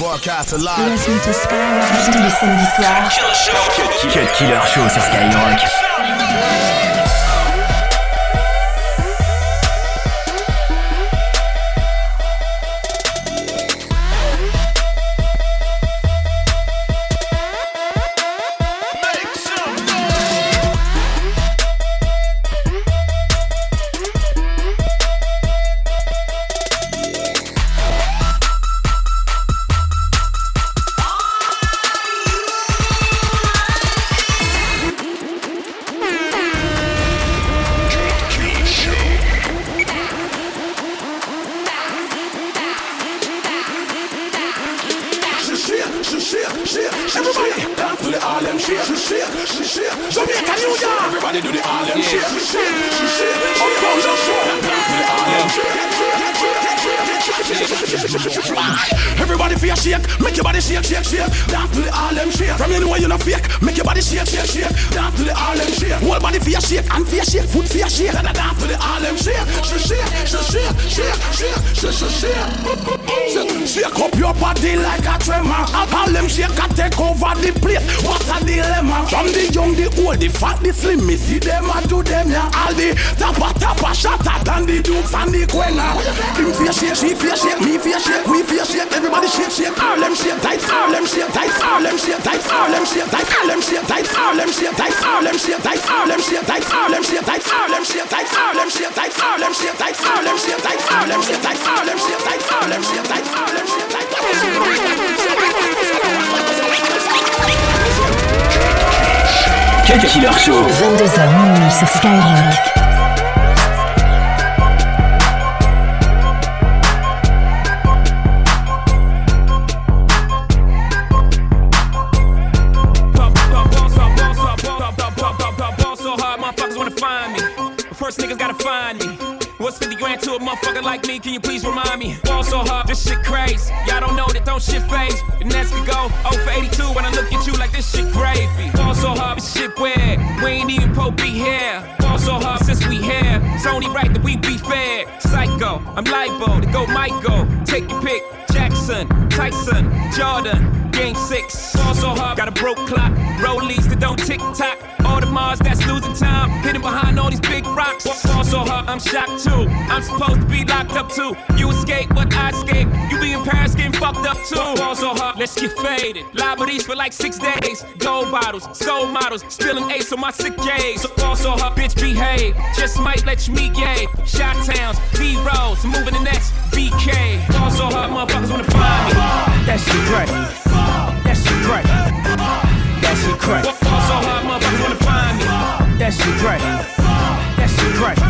Broadcast live. Listen to Skyrock. Listen to Skyrock. Cut Killer Show sur Skyrock. Everybody feel shake, make your body shake, shake, shake. Dance to the Harlem Shake. From you know you're not fake, make your body shake, shake, shake. Dance to the Harlem Shake. Whole body feel shake, and feel shake, foot feel shake. Da dance to the Harlem Shake. Shake, shake, shake, shake, shake, shake, shake, shake. Up your body like a tremor. Harlem Shake can take over the place. What a dilemma. From the young, the old, the fat, the slim, me see them and do them yeah. All the tappa tappa shatter than the dukes and the quenna. Him feel shake, she feel shake, me feel shake, we feel shake. Everybody shake, shake. Harlem Shake, tight, Harlem Shake, tight, Harlem Shake, tight, Harlem Shake, tight, Harlem Shake, tight, Harlem Shake, tight, Harlem Shake, tight, Harlem Shake, tight, Harlem Shake, tight, Harlem Shake, tight, Harlem Shake, tight, Harlem Shake, tight, Harlem Shake, tight, Harlem Shake, tight, Harlem Shake, tight, Harlem Shake, tight, Harlem Shake, tight, Cut Killer Show. 22h minuit sur Skyrock. To a motherfucker like me? Can you please remind me? Ball so hard, this shit crazy. Y'all don't know that don't shit phase. And next could go 0 for 82 when I look at you like this shit gravy. Ball so hard, this shit weird. We ain't even po be here. Ball so hard since we here. It's only right that we be fair. Psycho, I'm libo to go Michael. Take your pick. Jackson, Tyson, Jordan, Game 6. Ball so hard, got a broke clock. Rollies that don't tick tock. Audemars that's losing time. Hidden behind all these big rocks. Ball so hard, I'm shocked too. I'm supposed to be locked up too. You escape, but I escape. You be in Paris getting fucked up too. Ball so hard, let's get faded. Liberties for like six days. Gold bottles, soul models, spilling ace on my sick days. So hard, bitch behave. Just might let you meet gay. Shot towns, D. Rose, moving the next BK. Ball so hard, motherfuckers wanna find me. That shit crack. That shit crack. That shit crack. Ball so hard, motherfuckers wanna find me. That shit crack. That shit crack.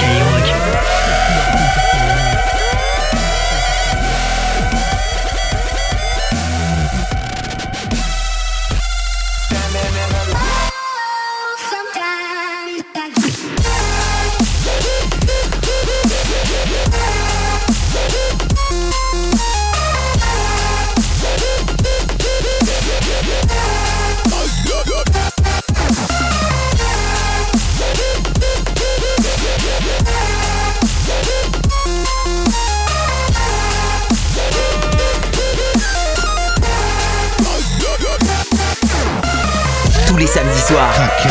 け弱き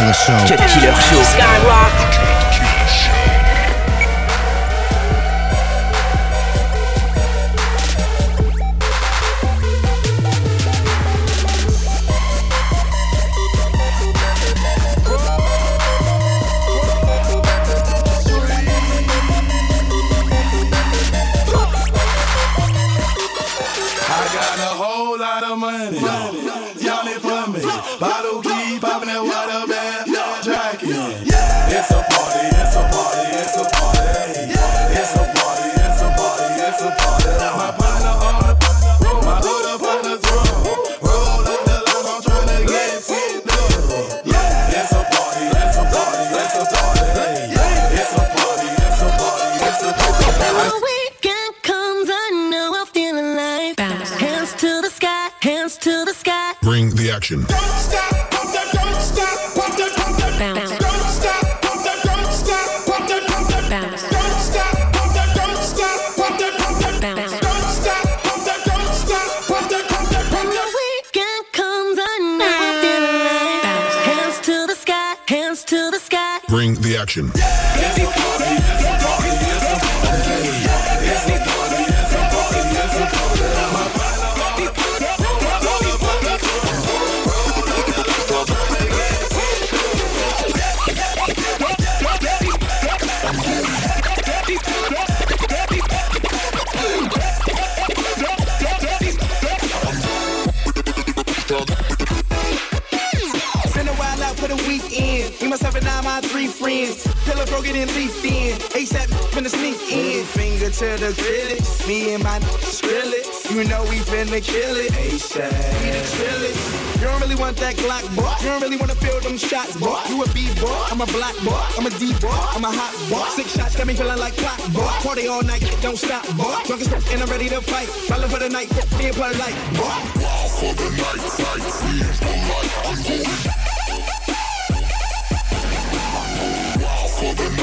Killer Show. Cut Killer Show. we Bring the action. Friends. Pillow broken and leaf in. ASAP finna sneak in. Finger to the critics. Me and my Skrillex. You know we finna kill it. ASAP. We the Skrillex. You don't really want that Glock, boy. You don't really wanna feel them shots, boy. You a B boy. I'm a black boy. I'm a D boy. I'm a hot boy. Six shots got me feeling like clock, boy. Party all night, don't stop, boy. Drunk as fuck and I'm ready to fight. Ballin' for the night, being polite, boy. Cut Killer Show. C'est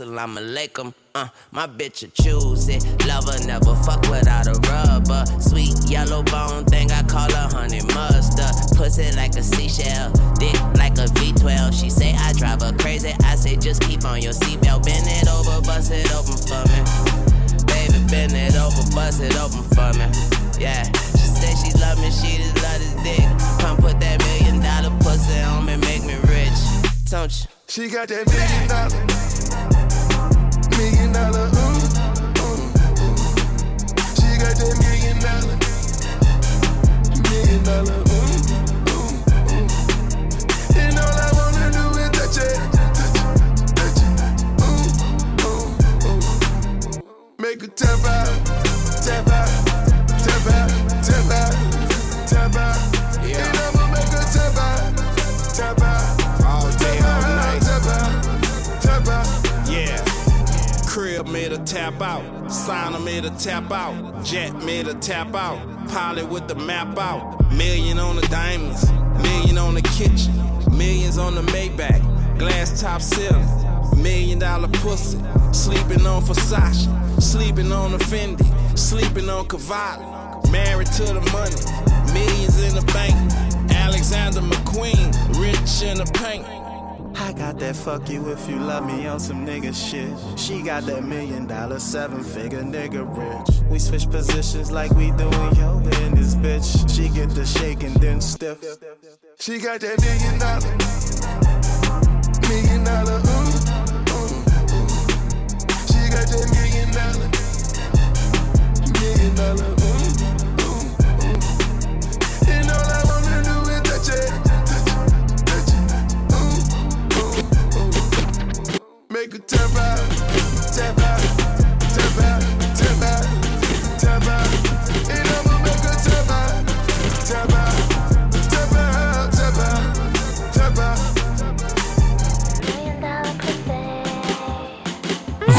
assalamu alaikum. Uh, my bitch will choose it. Lover never fuck without a rubber. Sweet yellow bone thing, I call her honey mustard. Pussy like a seashell, dick like a V12. She say I drive her crazy. I say just keep on your seatbelt. Bend it over, bust it open for me. Baby, bend it over, bust it open for me. Yeah, she say she love me, she just love this dick. Come put that million dollar pussy on me, make me rich. Don't you? She got that million dollar, million dollar, ooh, ooh, ooh. She got that million dollar, million dollar, ooh, ooh, ooh. And all I wanna do is touch it, touch it, touch it, ooh, ooh, ooh. Make a tap out, tap out. Signer made a tap out. Jet made a tap out. Pilot with the map out. Million on the diamonds. Million on the kitchen. Millions on the Maybach. Glass top ceiling. Million dollar pussy. Sleeping on Versace. Sleeping on a Fendi. Sleeping on Cavalli. Married to the money. Millions in the bank. Alexander McQueen. Rich in the paint. I got that fuck you if you love me on some nigga shit. She got that million dollar, seven figure nigga rich. We switch positions like we doing yoga in this bitch. She get the shake and then stiff. She got that million dollar, million dollar, ooh, ooh. She got that million dollar, million dollar, ooh,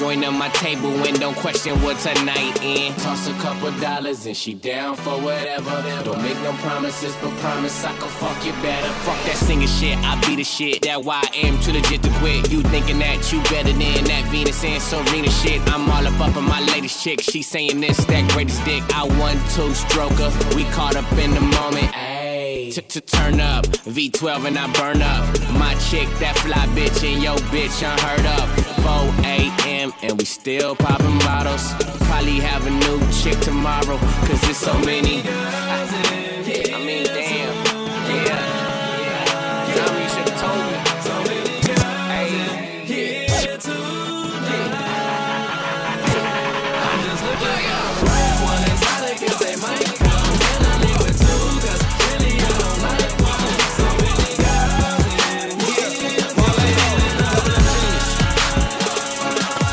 Join on my table and don't question what tonight in. Toss a couple dollars and she down for whatever. Don't make no promises, but promise I can fuck you better. Fuck that singing shit, I be the shit. That why I am too legit to quit. You thinking that you better than that Venus and Serena shit. I'm all up up in my latest chick. She saying this, that greatest dick. I one two stroker. We caught up in the moment. Ayy. To, turn up, V12 and I burn up. My chick, that fly bitch, and yo bitch unheard of. 4 a.m. and we still popping bottles. Probably have a new chick tomorrow, cause there's so many. I,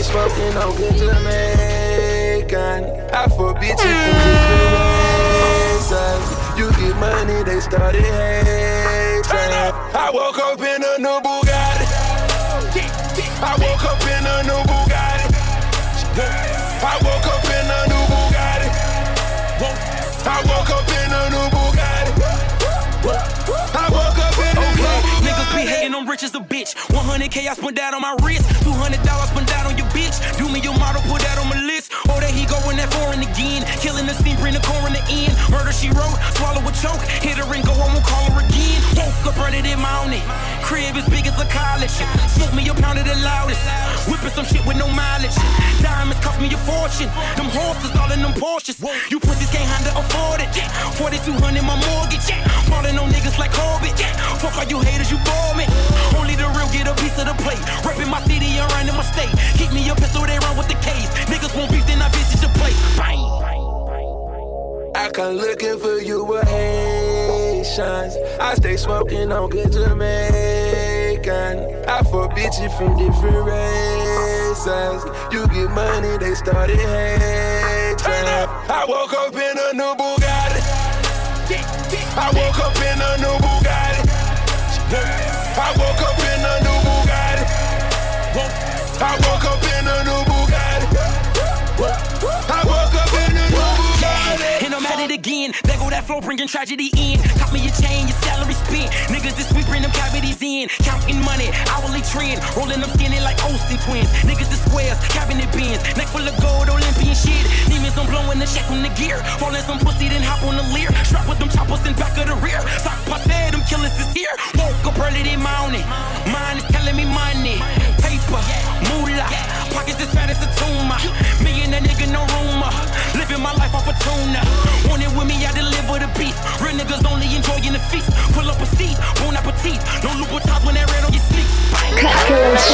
Stay smoking on good Jamaican. I for bitches from different. You get money, they started hating. I woke up in a new Bugatti. I woke up in a new Bugatti. I woke up in a new Bugatti. I woke up in a new Bugatti. I woke up in a new Bugatti. Niggas be hating, I'm rich as a bitch. 100k I spent that on my wrist. 200 dollars spent that on your bitch. Do me your model, put that on my list. Oh, there he go in that foreign again. Killing the scene, bring the core in the end. Murder she wrote, swallow a choke. Hit her and go, I won't call her again. Woke up running in mountain. Crib as big as a college. Smoke me a pound of the loudest. Whipping some shit with no mileage. Diamonds cost me a fortune. Them horses all in them Porsches. You pussies can't handle afford it. 4200 my mortgage. Looking for you with Haitians. I stay smoking on good Jamaican. I for bitches from different races. You get money, they started hating. I woke up in a new Bugatti. I woke up in a new Bugatti. I woke up in a new Bugatti. I woke up in a new Bugatti. I woke up in a new again. There go that flow, bringing tragedy in. Cop me your chain, your salary spent. Niggas this week bring them cavities in. Counting money, hourly trend. Rolling them skinny like Olsen twins. Niggas the squares, cabinet bins. Neck full of gold, Olympian shit. Demons I'm blowing the check on the gear. Falling some pussy, then hop on the Lear. Strap with them It's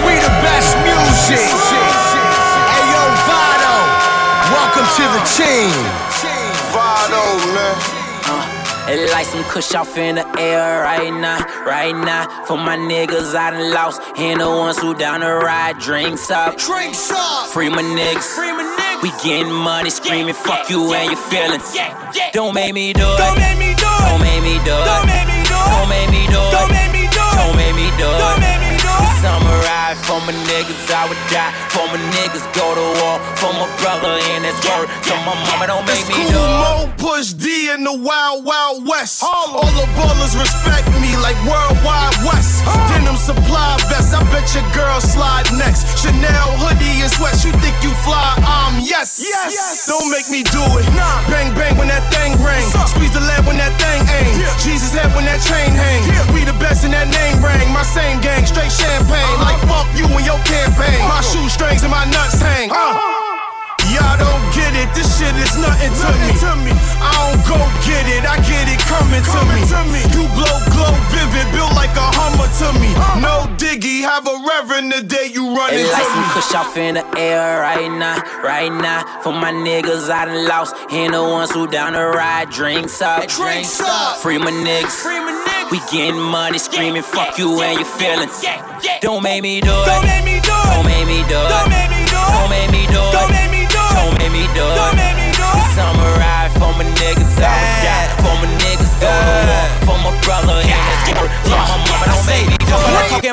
we the best music. Hey yo, Vado. Welcome to the team. Vado, man. It like some kush off in the air right now, right now. For my niggas I done lost, and the ones who down the ride. Drinks up, drinks up. Free my niggas, free my niggas. We getting money, screaming fuck you and your feelings. Don't make me do it. Don't make me do it. Don't make me do it. Don't make me do it. Don't make me do it. Don't make me do it. Don't make me do it. Don't make me do it. Summarize for my niggas, I would die. For my niggas, go to war. For my brother in his word. So my mama don't make It's me cool do. Mo push D in the wild, wild west. All the ballers respect me like worldwide west. Denim supply vest, I bet your girl slide next. Chanel hoodie is west. You think you fly? Um, yes. Yes. yes. Don't make me do it. Nah. Bang, bang when that thing ring. Squeeze the lead when that thing aim. Jesus head when that chain hang. We the best in that name ring. My same gang, straight champagne. Like fuck you and your campaign. My shoestrings and my nuts hang. Uh. Y'all don't get it, this shit is nothing to me. I don't go get it, I get it coming, to, me. You blow, glow, vivid, built like a Hummer to me. No diggy, have a reverend the day you run It into like me. kush off in the air right now, right now. For my niggas I done lost, and the ones who down the ride. Drinks up, Drinks up. Free my niggas, Free my niggas. We getting money, screaming fuck you and your feelings. Don't make me do it. Don't make me do it. Don't make me do it. Don't make me do it. Don't make me do it. Don't make me do it.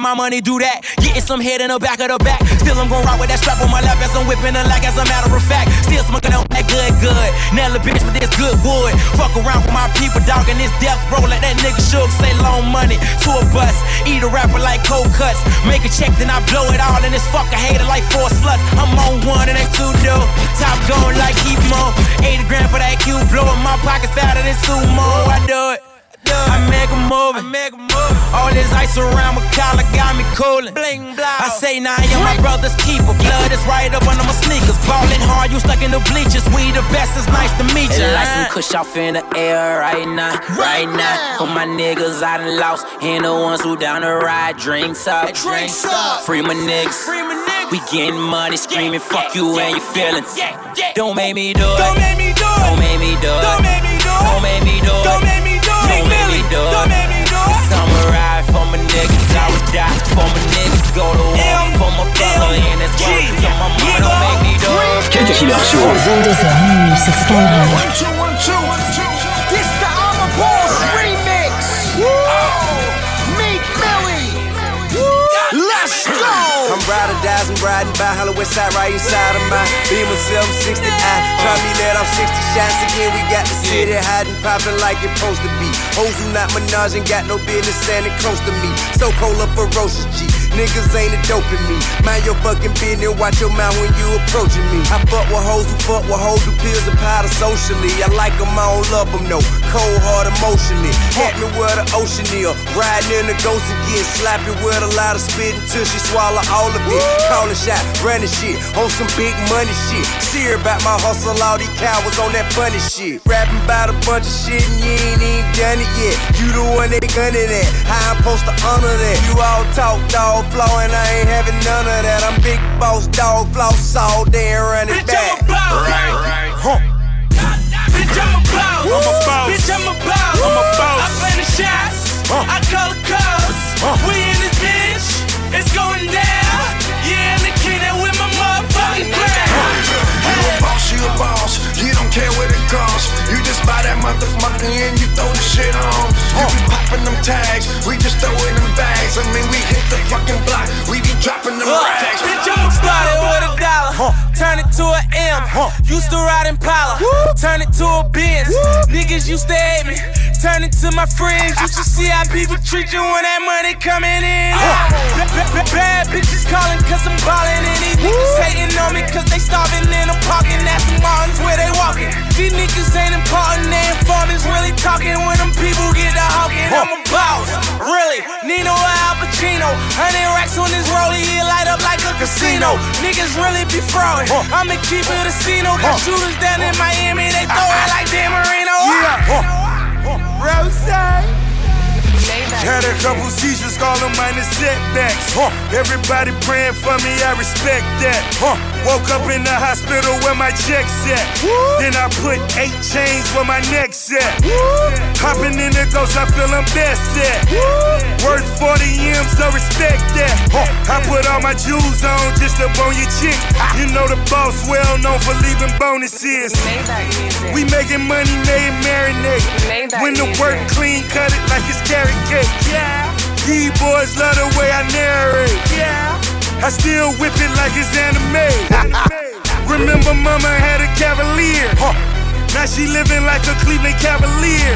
My money, do that. Getting some head in the back of the back. Still, I'm gon' ride with that strap on my lap as I'm whipping the like as a matter of fact. Still smoking on that good, good. Nail a bitch with this good wood. Fuck around with my people, dog, and this death roll like that nigga shook. Say loan money to a bus. Eat a rapper like cold cuts. Make a check, then I blow it all. And this fucker hater like four sluts. I'm on one and they two do. Top going like keep on. 80 grand for that cube blow. In my pockets fatter than sumo. I do it. I make a move. I make a move. All this ice around my collar got me coolin'. Bling blah. I say now you're my brother's keeper. Blood is right up under my sneakers. Ballin' hard, you stuck in the bleachers. We the best. It's nice to meet you. Like some kush off in the air right now, right now. For my niggas I done lost, and the ones who down the ride. Drinks up, Drinks up. Free my niggas. Free my niggas. We getting money, screaming fuck you and your feelings. Don't make me do it. Don't make me do it. Don't make me do it. Niggas, I would die. For my niggas, go to war. For my brother in his word. G- So my mama don't make me do it. Cut Killer Show. 22h minuit sur Skyrock. Riding by Hollow West Side, right inside of my Beamer 760 I try me let off 60 shots again. We got the city hiding, popping like it supposed to be. Hoes who not menage ain't got no business standing close to me. So cold up ferocious G. Niggas ain't a dope in me. Mind your fucking business, watch your mouth when you approaching me. I fuck with hoes who fuck with hoes who pills and powder socially. I like them, I don't love them, no. Cold heart emotionally. Hit me where the ocean is. Riding in the ghost and getting slappy with a lot of spit until she swallow all of it. Calling shot, running shit on some big money shit. See her about my hustle, all these cowards on that funny shit. Rapping about a bunch of shit and you ain't even done it yet. You the one they gunning at. How I'm supposed to honor that? You all talk dog flow and I ain't having none of that. I'm big boss dog floss all day and running Bitch, back. I'm a boss. Right, right. Bitch, I'm a boss. I'm a boss. Bitch, I'm a boss. I'm a boss. I play the shots. Uh. I call the calls. Uh. We in this bitch. It's going down. Yeah, and the kid that with my motherfucking crown. You a boss, you a boss. You don't care what it costs. You just buy that motherfucker and you throw the shit on. You be popping them tags. We just throw it in bags. I mean, we hit the fucking block. We be dropping them rags. Bitch, I'm started with a dollar. huh. turn it to an M. Used to ride Impala, turn it to a Benz. Niggas used to hate me, turn it to my friends. You should see how people treat you when that money coming in. Bad bitches calling cause I'm ballin', and these niggas ain't important, informants really talking when them people get to hawking. I'm a boss, really. Nino or Al Pacino, hundred racks on this rollie, it light up like a casino. Niggas really be frauding. I'ma keep it a casino. Got shooters down in Miami, they throw it like Dan Marino. Yeah. Rose. Had a couple seizures, call them minor setbacks. Huh. Everybody praying for me, I respect that. Huh. Woke up in the hospital where my check's at. Then I put eight chains where my neck's at. Hopping in the ghost, I feel I'm best at. Worth 40 M, so respect that. Huh. I put all my jewels on just to bone your chick. You know the boss well known for leaving bonuses. We making money, made marinate. When the work clean, cut it like it's carrot cake. Yeah. These boys love the way I narrate. Yeah. I still whip it like it's anime. Remember, mama had a cavalier. Huh. Now she living like a Cleveland Cavalier.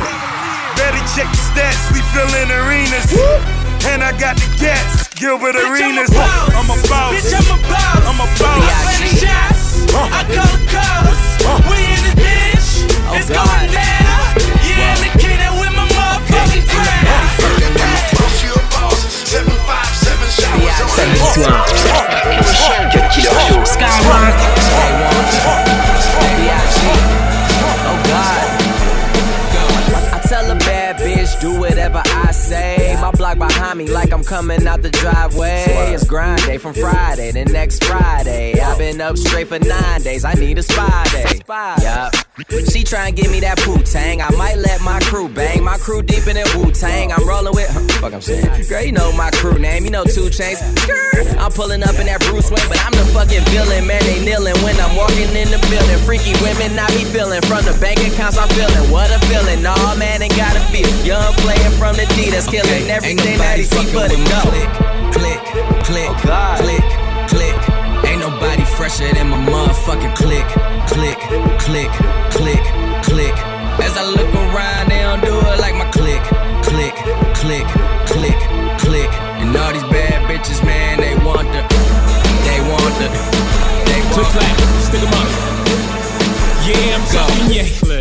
Better check the stats, we fillin' arenas. And I got the gas, Gilbert Arenas. I'm a boss. Bitch, I'm a boss. I'm a boss. I play the shots. I call the calls. We in this bitch. Oh, it's going down. Yeah, I'm the kid with my motherfucking crown. Samedi soir. Cut Killer Show. Skyrock. Block behind me, like I'm coming out the driveway. It's grind day from Friday to next Friday. I've been up straight for nine days. I need a spy day. Yup. She try and give me that poo tang. I might let my crew bang. My crew deep in that Wu Tang. I'm rolling with. Huh, fuck, I'm saying. Girl, you know my crew name. You know two chains. I'm pulling up in that Bruce Wayne, but I'm the fucking villain. Man, they kneeling when I'm walking in the building. Freaky women, I be feeling. From the bank accounts, I'm feeling. What a feeling. Nah, man, ain't gotta feel. Young player from the D that's killing everything that he see for the go. Click, click, click, click. Ain't nobody fresher than my motherfucking click, click, click, click, click. As I look around, they don't do it like my click, click, click, click, click. And all these bad bitches, man, they want the, they want the, they want the. Click want clack, stick 'em up. Yeah, I'm talking yeah.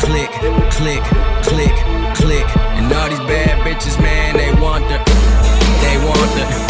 click, click, click, click. And all these bad bitches, man, they want the, they want the,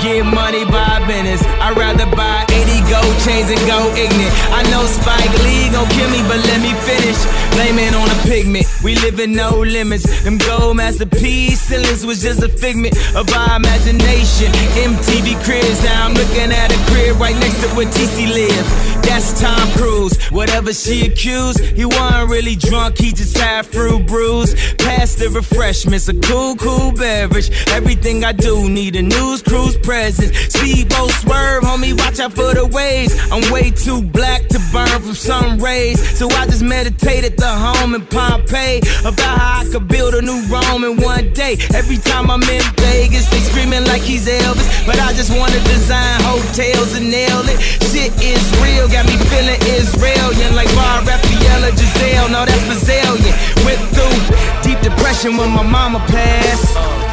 get money by business. I'd rather buy 80 gold chains and go ignorant. I know Spike Lee gon' kill me, but let me finish. Blame it on a pigment. We live in no limits. Them gold masterpiece ceilings was just a figment of our imagination. MTV cribs, now I'm looking at a crib right next to where TC live. That's Tom Cruise. Whatever she accused, he wasn't really drunk, he just had fruit brews. Pass the refreshments, a cool, cool beverage. Everything I do need a news cruise presence. Speedboat swerve, homie, watch out for the waves. I'm way too black to burn from sun rays, so I just meditated the home in Pompeii about how I could build a new Rome in one day. Every time I'm in Vegas, they screaming like he's Elvis, but I just wanna design hotels and nail it. Shit is real, got me feeling Israelian like Bar Refaeli Gisele. No, that's Brazilian. Went through deep depression when my mama passed.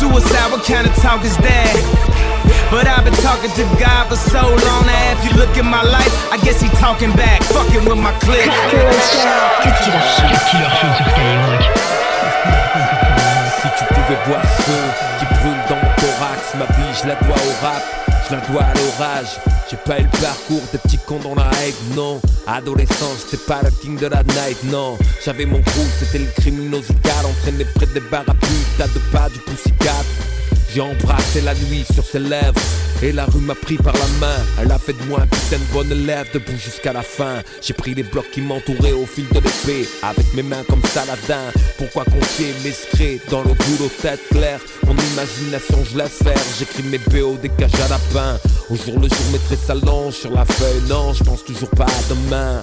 Suicide, what kind of talk is that? But I've been talking to God for so long now. If you look at my life, I guess he talking back, fucking with my clip. Si tu pouvais voir ce feu qui brûle dans mon thorax, ma vie je la dois au rap, la dois à l'orage. J'ai pas eu le parcours des petits cons dans la haine, non. Adolescence, c'était pas le king de la night, non. J'avais mon crew, c'était le criminosical, entraîné près des barres à deux pas du poussicat. J'ai embrassé la nuit sur ses lèvres. Et la rue m'a pris par la main. Elle a fait de moi un putain de bonne élève. Debout jusqu'à la fin. J'ai pris les blocs qui m'entouraient au fil de l'épée. Avec mes mains comme Saladin. Pourquoi confier mes secrets dans le boulot tête claire? Mon imagination je laisse faire. J'écris mes BO des cages à lapin. Au jour le jour mes traits s'allongent sur la feuille. Non je pense toujours pas à demain.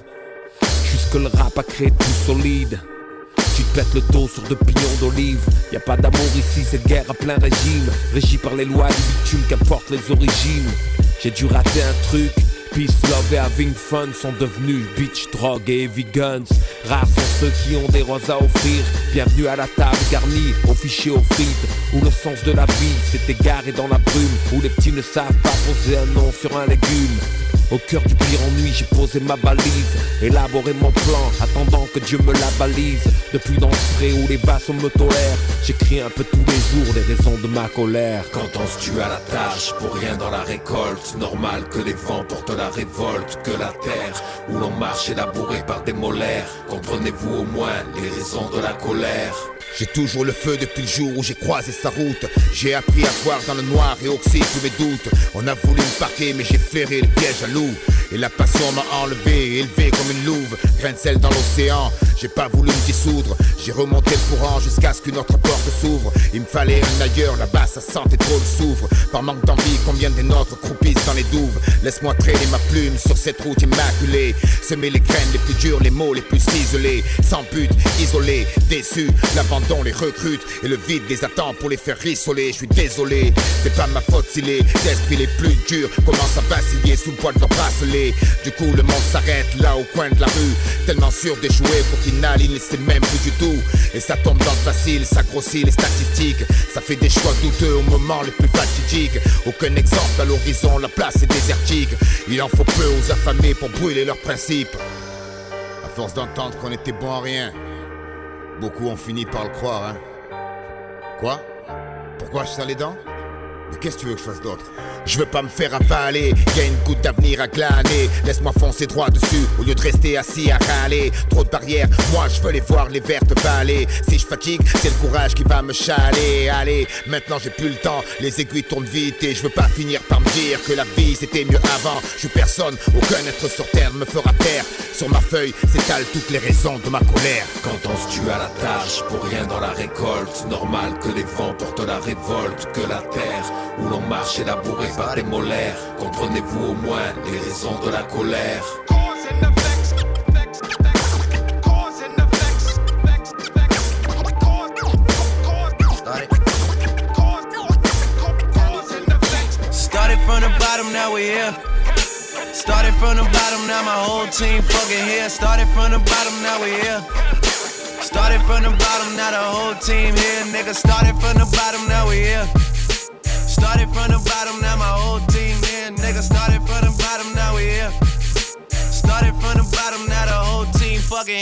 Jusque le rap a créé tout solide tu te pètes le dos sur deux pignons d'olive. Y a pas d'amour ici, c'est guerre à plein régime. Régi par les lois du bitume, qu'importe les origines. J'ai dû rater un truc. Peace, love et having fun sont devenus bitch, drogue et heavy guns. Rares sont ceux qui ont des roses à offrir. Bienvenue à la table garnie, au fichier aux frites. Où le sens de la vie s'est égaré dans la brume. Où les petits ne savent pas poser un nom sur un légume. Au cœur du pire ennui, j'ai posé ma valise, élaboré mon plan, attendant que Dieu me la balise. Depuis dans ce pré où les basses me tolèrent, j'écris un peu tous les jours les raisons de ma colère. Tue à la tâche, pour rien dans la récolte, normal que les vents portent la révolte, que la terre où l'on marche est labourée par des molaires. Comprenez-vous au moins les raisons de la colère? J'ai toujours le feu depuis le jour où j'ai croisé sa route. J'ai appris à voir dans le noir et oxyde tous mes doutes. On a voulu me parquer, mais j'ai ferré le piège à loup. Et la passion m'a enlevé, élevé comme une louve. Grain de sel dans l'océan, j'ai pas voulu me dissoudre. J'ai remonté le courant jusqu'à ce qu'une autre porte s'ouvre. Il me fallait un ailleurs, là-bas sa santé trop le s'ouvre. Par manque d'envie, combien des nôtres croupissent dans les douves. Laisse-moi traîner ma plume sur cette route immaculée. Semer les graines les plus dures, les mots les plus ciselés. Sans but, isolé, déçu, l'abandon les recrute et le vide les attend pour les faire rissoler. Je suis désolé, c'est pas ma faute si les esprits les plus durs commencent à vaciller sous le poids de leur bracelet. Du coup, le monde s'arrête là au coin de la rue, tellement sûr d'échouer qu'au final, il ne sait même plus du tout. Et ça tombe dans le facile, ça grossit les statistiques. Ça fait des choix douteux au moment le plus fatidique. Aucun exemple à l'horizon, la place est désertique. Il en faut peu aux affamés pour brûler leurs principes. À force d'entendre qu'on était bon à rien. Beaucoup ont fini par le croire, hein. Quoi? Pourquoi je serre les dents? Qu'est-ce que tu veux que je fasse d'autre? Je veux pas me faire avaler, y une goutte d'avenir à glaner. Laisse-moi foncer droit dessus au lieu de rester assis à râler. Trop de barrières, moi je veux les voir les vertes vallées. Si je fatigue, c'est le courage qui va me chaler. Allez, maintenant j'ai plus le temps, les aiguilles tournent vite et je veux pas finir par me dire que la vie c'était mieux avant. Je suis personne, aucun être sur terre me fera taire. Sur ma feuille s'étalent toutes les raisons de ma colère. Quand on se tue à la tâche, pour rien dans la récolte, normal que les vents portent la révolte, que la terre où l'on marche est labourée par des molaires. Comprenez-vous au moins les raisons de la colère? Started from the bottom, now we here. Started from the bottom, now my whole team fucking here. Started from the bottom, now we here. Started from the bottom, now the whole team here. Nigga, started from the bottom, now we here.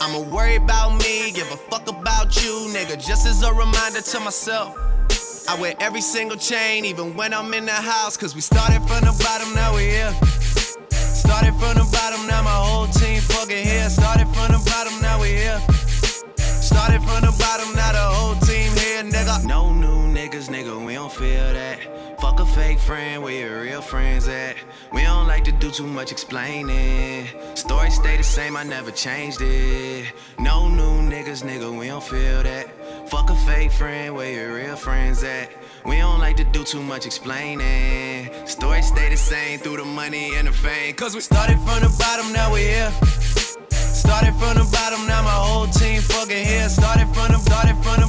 I'ma worry about me, give a fuck about you, nigga. Just as a reminder to myself. I wear every single chain, even when I'm in the house. Cause we started from the bottom, now we here. Started from the bottom, now my whole team fucking here. Started from the bottom, now we here. Started from the bottom, now the whole team here, nigga. No new niggas, nigga, we don't feel that. Fake friend, where your real friends at? We don't like to do too much explaining. Story stay the same, I never changed it. No new niggas, nigga, we don't feel that. Fuck a fake friend, where your real friends at? We don't like to do too much explaining. Story stay the same through the money and the fame. Cause we started from the bottom, now we here. Started from the bottom, now my whole team fucking here. Started from the, started from the,